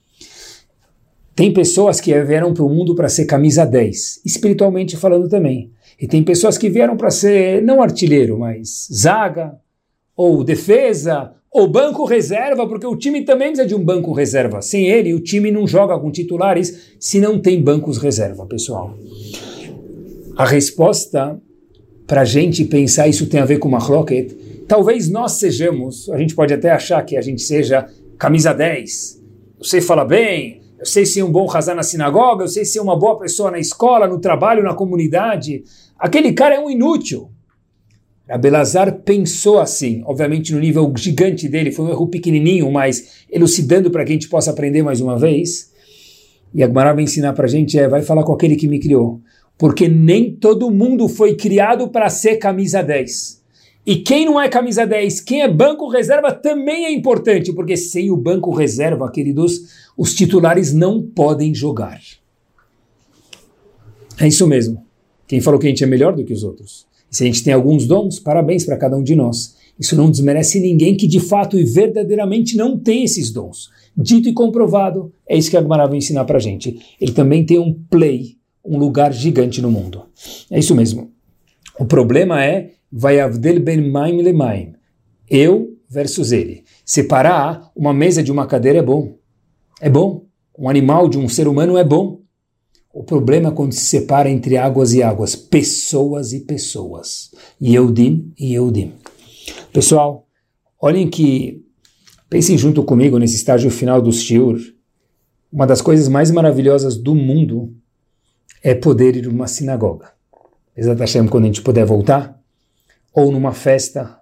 Tem pessoas que vieram para o mundo para ser camisa 10, espiritualmente falando também. E tem pessoas que vieram para ser não artilheiro, mas zaga, ou defesa, o banco reserva, porque o time também precisa de um banco reserva. Sem ele, o time não joga com titulares se não tem bancos reserva, pessoal. A resposta para a gente pensar isso tem a ver com uma rocket. Talvez nós sejamos, a gente pode até achar que a gente seja camisa 10. Eu sei falar bem, eu sei ser um bom razão na sinagoga, eu sei ser uma boa pessoa na escola, no trabalho, na comunidade. Aquele cara é um inútil. Abelazar pensou assim, obviamente no nível gigante dele, foi um erro pequenininho, mas elucidando para que a gente possa aprender mais uma vez. E a Gemara vai ensinar para a gente, é, vai falar com aquele que me criou. Porque nem todo mundo foi criado para ser camisa 10. E quem não é camisa 10, quem é banco reserva também é importante, porque sem o banco reserva, queridos, os titulares não podem jogar. É isso mesmo. Quem falou que a gente é melhor do que os outros? Se a gente tem alguns dons, parabéns para cada um de nós. Isso não desmerece ninguém que de fato e verdadeiramente não tem esses dons. Dito e comprovado, é isso que a Gemara vai ensinar para gente. Ele também tem um play, um lugar gigante no mundo. É isso mesmo. O problema é vai avdel ben maim lemaim. Eu versus ele. Separar uma mesa de uma cadeira é bom. É bom. Um animal de um ser humano é bom. O problema é quando se separa entre águas e águas, pessoas e pessoas. Yehudim e Yehudim. Pessoal, olhem que, pensem junto comigo nesse estágio final do Shiur. Uma das coisas mais maravilhosas do mundo é poder ir a uma sinagoga. Hashem, quando a gente puder voltar, ou numa festa,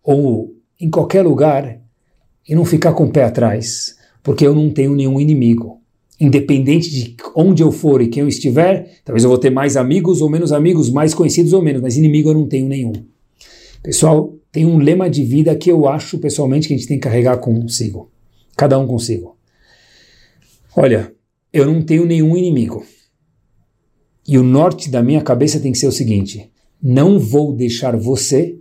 ou em qualquer lugar, e não ficar com o pé atrás, porque eu não tenho nenhum inimigo independente de onde eu for e quem eu estiver, talvez eu vou ter mais amigos ou menos amigos, mais conhecidos ou menos, mas inimigo eu não tenho nenhum. Pessoal, tem um lema de vida que eu acho pessoalmente que a gente tem que carregar consigo. Cada um consigo. Olha, eu não tenho nenhum inimigo. E o norte da minha cabeça tem que ser o seguinte: não vou deixar você,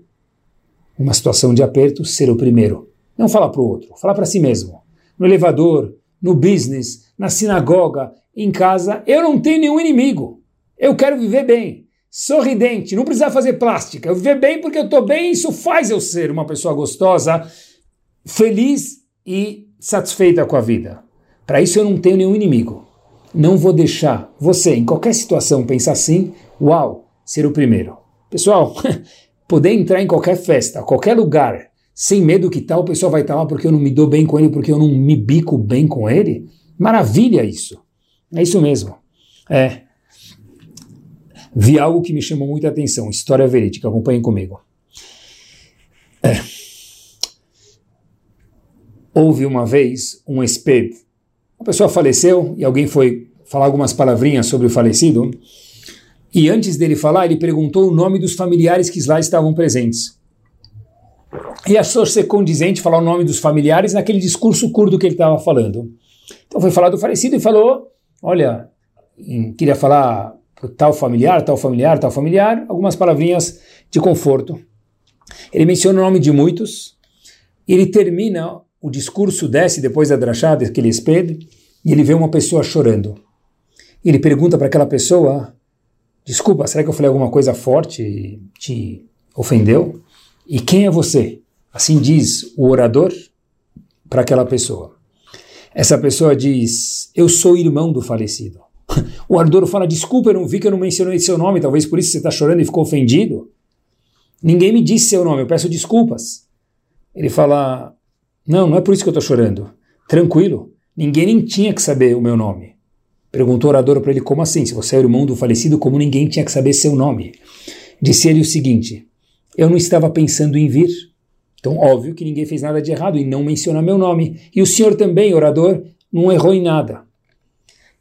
numa situação de aperto, ser o primeiro. Não falar para o outro, falar para si mesmo. No elevador, no business, na sinagoga, em casa, eu não tenho nenhum inimigo. Eu quero viver bem, sorridente, não precisar fazer plástica. Eu viver bem porque eu estou bem, isso faz eu ser uma pessoa gostosa, feliz e satisfeita com a vida. Para isso eu não tenho nenhum inimigo. Não vou deixar você, em qualquer situação, pensar assim, uau, ser o primeiro. Pessoal, poder entrar em qualquer festa, qualquer lugar, sem medo que tal pessoa vai estar lá porque eu não me dou bem com ele, porque eu não me bico bem com ele. Maravilha isso. É isso mesmo. É. Vi algo que me chamou muita atenção, história verídica, acompanhem comigo. É. Houve uma vez um esped. Uma pessoa faleceu e alguém foi falar algumas palavrinhas sobre o falecido. E antes dele falar, ele perguntou o nome dos familiares que lá estavam presentes e achou ser condizente falar o nome dos familiares naquele discurso curto que ele estava falando. Então foi falar do falecido e falou: Olha, queria falar para tal familiar, tal familiar, tal familiar, algumas palavrinhas de conforto. Ele menciona o nome de muitos, e ele termina o discurso, desce depois da drachá, aquele espelho, e ele vê uma pessoa chorando. E ele pergunta para aquela pessoa: Desculpa, será que eu falei alguma coisa forte e te ofendeu? E quem é você? Assim diz o orador para aquela pessoa. Essa pessoa diz: Eu sou irmão do falecido. O orador fala: Desculpa, eu não vi que eu não mencionei seu nome, talvez por isso você está chorando e ficou ofendido. Ninguém me disse seu nome, eu peço desculpas. Ele fala: Não, não é por isso que eu estou chorando. Tranquilo, ninguém nem tinha que saber o meu nome. Perguntou o orador para ele: Como assim? Se você é irmão do falecido, como ninguém tinha que saber seu nome? Disse ele o seguinte: Eu não estava pensando em vir então, óbvio que ninguém fez nada de errado em não mencionar meu nome. E o senhor também, orador, não errou em nada.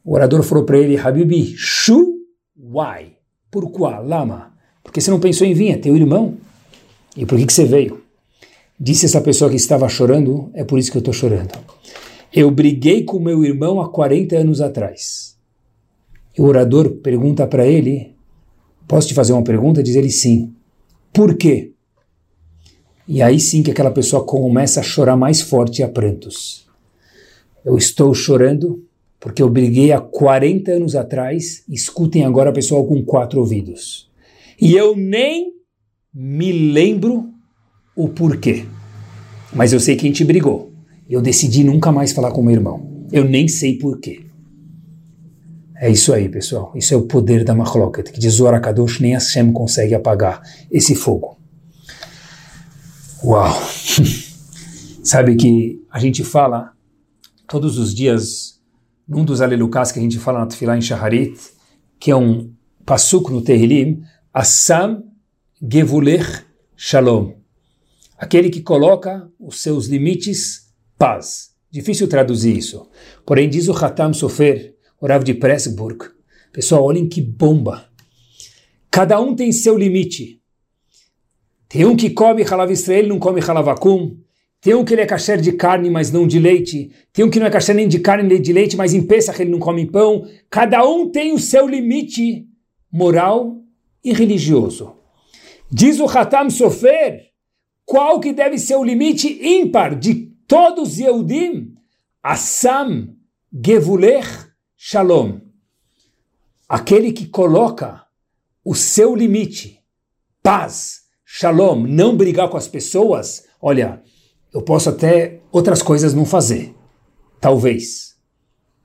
O orador falou para ele, Habibi, shu, why? Por quê? Lama? Porque você não pensou em vir, é teu irmão. E por que, que você veio? Disse essa pessoa que estava chorando, é por isso que eu estou chorando. Eu briguei com meu irmão há 40 anos atrás. O orador pergunta para ele, posso te fazer uma pergunta? Diz ele sim. Por quê? E aí sim que aquela pessoa começa a chorar mais forte a prantos. Eu estou chorando porque eu briguei há 40 anos atrás, escutem agora a pessoa com quatro ouvidos. E eu nem me lembro o porquê. mas eu sei que a gente brigou. Eu decidi nunca mais falar com meu irmão. Eu nem sei porquê. É isso aí, pessoal. Isso é o poder da Machloket, que diz o Arakadosh, nem Hashem consegue apagar esse fogo. Uau! Sabe que a gente fala todos os dias, num dos alelucas que a gente fala na Tfilah em Shaharit, que é um pasuk no Tehillim, Assam Gevulech Shalom. Aquele que coloca os seus limites, paz. Difícil traduzir isso. Porém, diz o Hatam Sofer, o de Pressburg. Pessoal, olhem que bomba. Cada um tem seu limite. Tem um que come halav Israel, não come halavakum. Tem um que ele é kasher de carne, mas não de leite. Tem um que não é kasher nem de carne nem de leite, mas em Pesach ele não come pão. Cada um tem o seu limite moral e religioso. Diz o Hatam Sofer, qual que deve ser o limite ímpar de todos os Yehudim? Assam Gevulech Shalom. Aquele que coloca o seu limite, paz, shalom, não brigar com as pessoas, olha, eu posso até outras coisas não fazer. Talvez.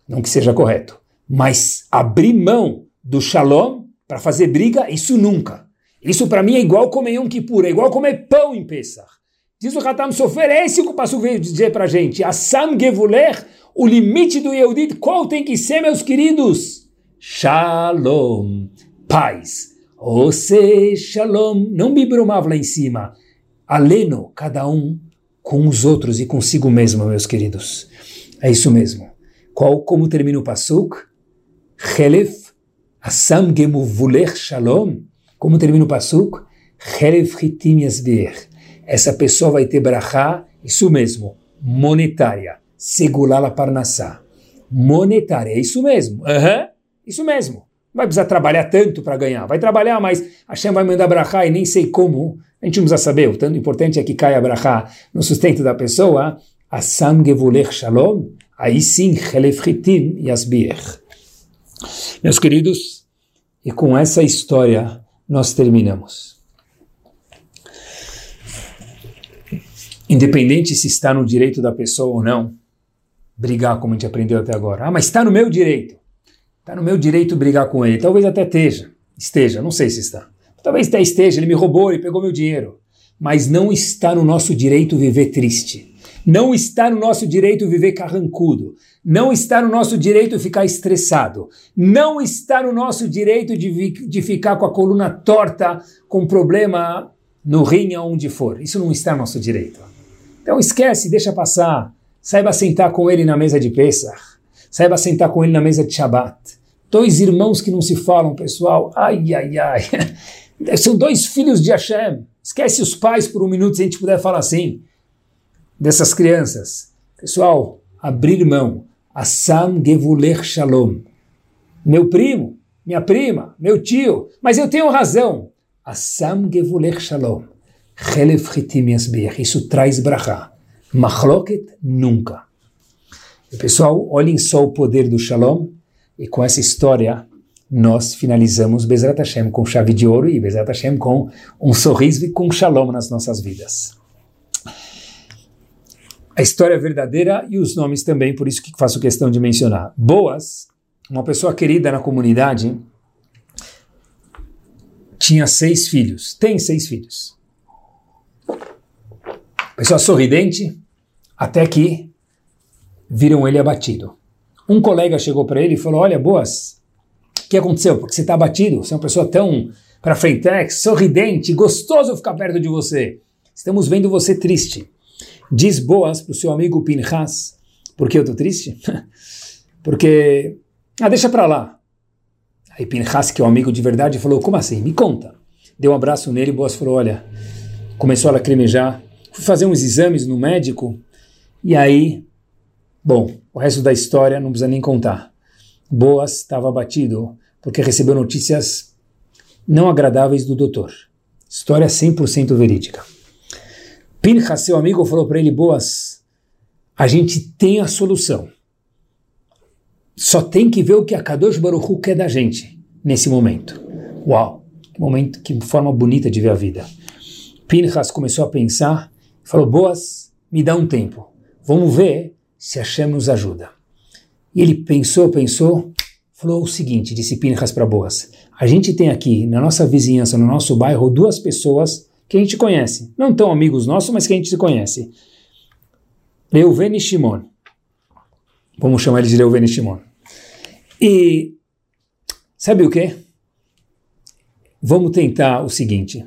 Não que seja correto. Mas abrir mão do shalom para fazer briga, isso nunca. Isso para mim é igual comer um Kippur, é igual comer pão em Pesach. Diz o Hatam Sofer, é esse que o passo veio dizer para a gente. Assam Gevuler, o limite do Yehudit, qual tem que ser, meus queridos? Shalom, paz. Ose Shalom, não me bromava lá em cima. Aleno, cada um com os outros e consigo mesmo, meus queridos. É isso mesmo. Qual, como termina o Pasuk? Chelef Asam Gemuvulech Shalom. Como termina o Yasbir. Essa pessoa vai ter brachá, isso mesmo, monetária. Segular a parnassá. Monetária, é isso mesmo. Uhum, isso mesmo. Não vai precisar trabalhar tanto para ganhar. Vai trabalhar, mas Hashem vai mandar brachá e nem sei como a gente não precisa saber, o tanto importante é que caia a brachá no sustento da pessoa, Assam Gevulech Shalom, aí sim, Chelefritim Yasbier. Meus queridos, e com essa história nós terminamos. Independente se está no direito da pessoa ou não, brigar como a gente aprendeu até agora. Ah, mas está no meu direito. Está no meu direito brigar com ele. Talvez até esteja, esteja, não sei se está. Talvez até esteja, ele me roubou, ele pegou meu dinheiro. Mas não está no nosso direito viver triste. Não está no nosso direito viver carrancudo. Não está no nosso direito ficar estressado. Não está no nosso direito de, de ficar com a coluna torta, com problema no rim, aonde for. Isso não está no nosso direito. Então esquece, deixa passar. Saiba sentar com ele na mesa de Pesach. Saiba sentar com ele na mesa de Shabbat. Dois irmãos que não se falam, pessoal. Ai, ai, ai. São dois filhos de Hashem. Esquece os pais por um minuto se a gente puder falar assim. Dessas crianças. Pessoal, abrir mão. Assam Gevulech Shalom. Meu primo, minha prima, meu tio. Mas eu tenho razão. Assam Gevulech Shalom. Isso traz brachá. Machloket, nunca. E pessoal, olhem só o poder do Shalom. E com essa história nós finalizamos Bezrat Hashem com chave de ouro e Bezrat Hashem com um sorriso e com shalom nas nossas vidas. A história é verdadeira e os nomes também, por isso que faço questão de mencionar. Boas, uma pessoa querida na comunidade, tinha seis filhos, tem seis filhos. Pessoa sorridente, até que viram ele abatido. Um colega chegou para ele e falou: Olha, Boas, o que aconteceu? Porque você está abatido, você é uma pessoa tão para frente, sorridente, gostoso ficar perto de você. Estamos vendo você triste. Diz boas para o seu amigo Pinhas. Por que eu estou triste? Porque, ah, deixa para lá. Aí Pinhas, que é um amigo de verdade, falou, como assim? Me conta. Deu um abraço nele e Boas falou, olha, começou a lacrimejar. Fui fazer uns exames no médico e aí, bom, o resto da história não precisa nem contar. Boas estava abatido porque recebeu notícias não agradáveis do doutor. História 100% verídica. Pinchas, seu amigo, falou para ele: Boas, a gente tem a solução. Só tem que ver o que a Kadosh Baruch quer da gente nesse momento. Uau, que momento, que forma bonita de ver a vida. Pinchas começou a pensar falou: Boas, me dá um tempo. Vamos ver se Hashem nos ajuda. E ele pensou, pensou, falou o seguinte, disse Pinchas para Boas, a gente tem aqui, na nossa vizinhança, no nosso bairro, duas pessoas que a gente conhece. Não tão amigos nossos, mas que a gente se conhece. Reuven e Shimon. Vamos chamar ele de Reuven e Shimon. E sabe o que? Vamos tentar o seguinte.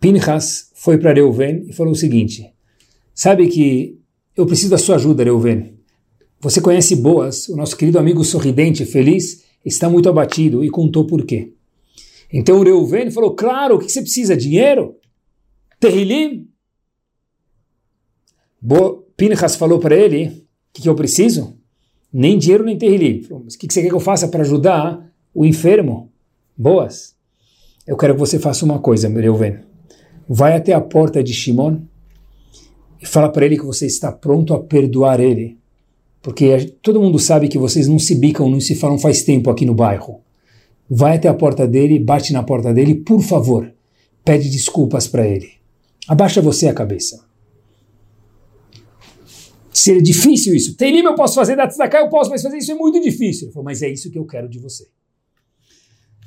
Pinchas foi para Reuven e falou o seguinte: Sabe que eu preciso da sua ajuda, Reuven. Você conhece Boas, o nosso querido amigo sorridente, feliz, está muito abatido e contou por quê. Então Reuven falou: Claro, o que você precisa? Dinheiro? Terrilim? Bo Pinchas falou para ele: O que, que, eu preciso? Nem dinheiro, nem terrilim. O que, que você quer que eu faça para ajudar o enfermo? Boas. Eu quero que você faça uma coisa, Reuven. Vai até a porta de Shimon e fala para ele que você está pronto a perdoar ele. Porque todo mundo sabe que vocês não se bicam, não se falam faz tempo aqui no bairro. Vai até a porta dele, bate na porta dele, por favor, pede desculpas para ele. Abaixa você a cabeça. Seria difícil isso. Tem lima, eu posso fazer, da tzedakah eu posso, mas fazer isso é muito difícil. Ele falou, mas é isso que eu quero de você.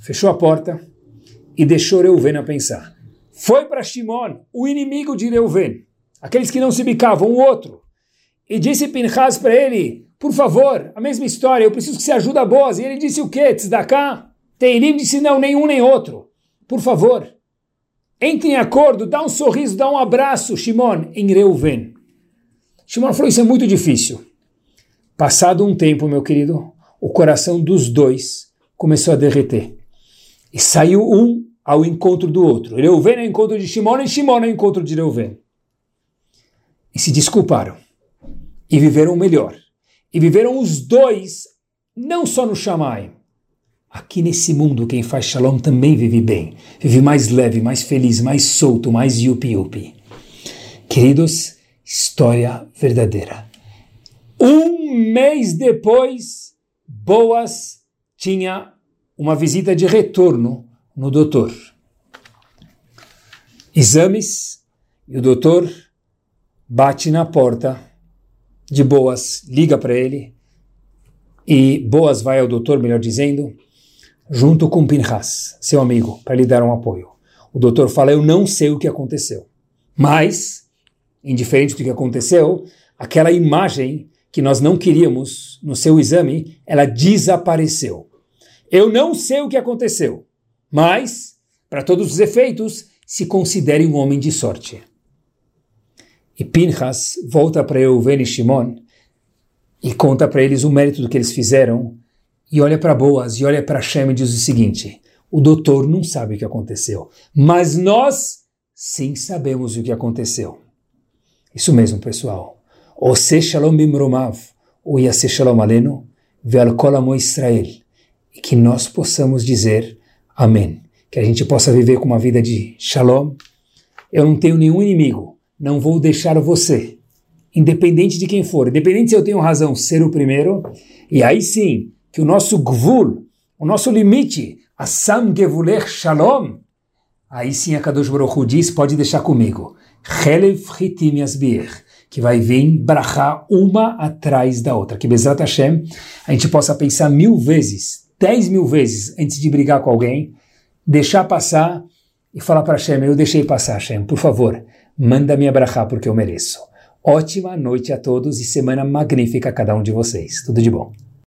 Fechou a porta e deixou Reuven a pensar. Foi para Shimon, o inimigo de Reuven, aqueles que não se bicavam, o outro, e disse Pinchas para ele, por favor, a mesma história, eu preciso que você ajude a Boaz. E ele disse o quê? Tzedakah? Teirim disse não, nenhum nem outro. Por favor, entre em acordo, dá um sorriso, dá um abraço, Shimon, em Reuven. Shimon falou, isso é muito difícil. Passado um tempo, meu querido, o coração dos dois começou a derreter. E saiu um ao encontro do outro. Reuven ao encontro de Shimon e Shimon ao encontro de Reuven. E se desculparam. E viveram melhor. E viveram os dois, não só no Shammai. Aqui nesse mundo, quem faz shalom também vive bem. Vive mais leve, mais feliz, mais solto, mais yupi-yupi. Queridos, história verdadeira. Um mês depois, Boas tinha uma visita de retorno no doutor. Exames, e o doutor bate na porta de Boas, liga para ele, e Boas vai ao doutor, melhor dizendo, junto com Pinhas, seu amigo, para lhe dar um apoio. O doutor fala: Eu não sei o que aconteceu, mas, indiferente do que aconteceu, aquela imagem que nós não queríamos no seu exame, ela desapareceu. Eu não sei o que aconteceu, mas, para todos os efeitos, se considere um homem de sorte. E Pinchas volta para Euven e Shimon e conta para eles o mérito do que eles fizeram e olha para Boas e olha para Shem e diz o seguinte, o doutor não sabe o que aconteceu, mas nós sim sabemos o que aconteceu. Isso mesmo, pessoal. O se shalom bimromav, o yase shalom aleno, ve'al kol amo Israel. E que nós possamos dizer Amém. Que a gente possa viver com uma vida de shalom. Eu não tenho nenhum inimigo, não vou deixar você, independente de quem for, independente se eu tenho razão, ser o primeiro. E aí sim, que o nosso gvul, o nosso limite, Assam Gevulech Shalom, aí sim a Kadosh Baruch diz, pode deixar comigo. Chelev Hitim Yasbir, que vai vir brachar uma atrás da outra. Que Bezrat Hashem, a gente possa pensar mil vezes, dez mil vezes antes de brigar com alguém, deixar passar e falar para Hashem, eu deixei passar, Hashem, por favor, manda me abraçar porque eu mereço. Ótima noite a todos e semana magnífica a cada um de vocês. Tudo de bom.